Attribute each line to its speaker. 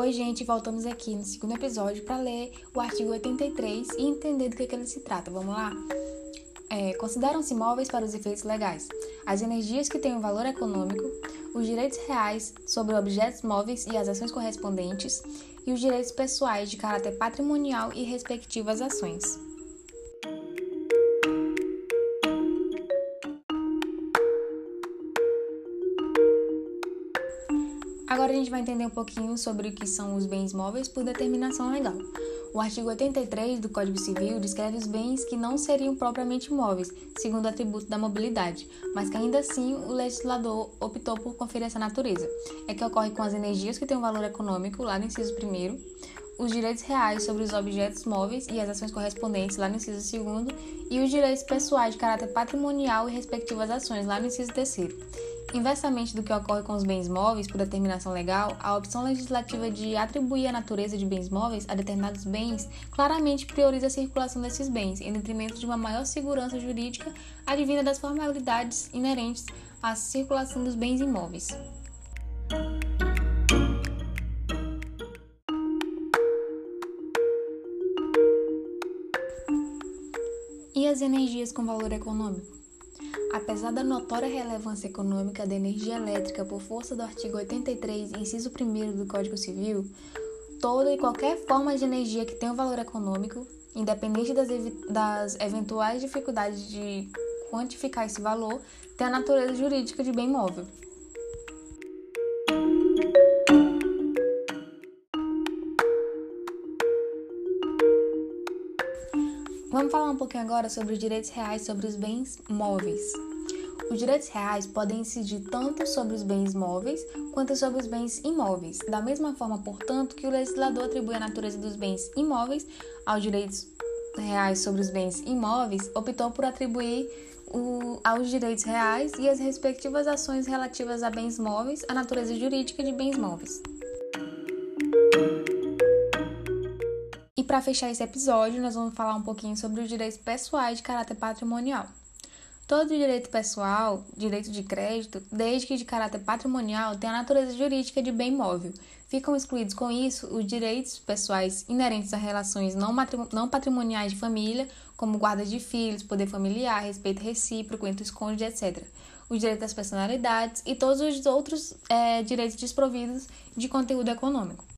Speaker 1: Oi, gente, voltamos aqui no segundo episódio para ler o artigo 83 e entender do que, que ele se trata. Vamos lá? É, Consideram-se móveis para os efeitos legais as energias que têm um valor econômico, os direitos reais sobre objetos móveis e as ações correspondentes, e os direitos pessoais de caráter patrimonial e respectivas ações. Agora a gente vai entender um pouquinho sobre o que são os bens móveis por determinação legal. O artigo 83 do Código Civil descreve os bens que não seriam propriamente móveis, segundo o atributo da mobilidade, mas que ainda assim o legislador optou por conferir essa natureza. É que ocorre com as energias que têm um valor econômico, lá no inciso 1, os direitos reais sobre os objetos móveis e as ações correspondentes, lá no inciso 2, e os direitos pessoais de caráter patrimonial e respectivas ações, lá no inciso 3. Inversamente do que ocorre com os bens móveis por determinação legal, a opção legislativa de atribuir a natureza de bens móveis a determinados bens claramente prioriza a circulação desses bens, em detrimento de uma maior segurança jurídica advinda das formalidades inerentes à circulação dos bens imóveis. E as energias com valor econômico? Apesar da notória relevância econômica da energia elétrica por força do artigo 83, inciso 1 do Código Civil, toda e qualquer forma de energia que tenha um valor econômico, independente das, das eventuais dificuldades de quantificar esse valor, tem a natureza jurídica de bem móvel. Vamos falar um pouquinho agora sobre os direitos reais sobre os bens móveis. Os direitos reais podem incidir tanto sobre os bens móveis quanto sobre os bens imóveis, da mesma forma, portanto, que o legislador atribui a natureza dos bens imóveis aos direitos reais sobre os bens imóveis, optou por atribuir o, aos direitos reais e as respectivas ações relativas a bens móveis a natureza jurídica de bens móveis. Para fechar esse episódio, nós vamos falar um pouquinho sobre os direitos pessoais de caráter patrimonial. Todo direito pessoal, direito de crédito, desde que de caráter patrimonial, tem a natureza jurídica de bem móvel. Ficam excluídos com isso os direitos pessoais inerentes a relações não, patrimoniais de família, como guarda de filhos, poder familiar, respeito recíproco entre os cônjuges, etc. Os direitos das personalidades e todos os outros é, direitos desprovidos de conteúdo econômico.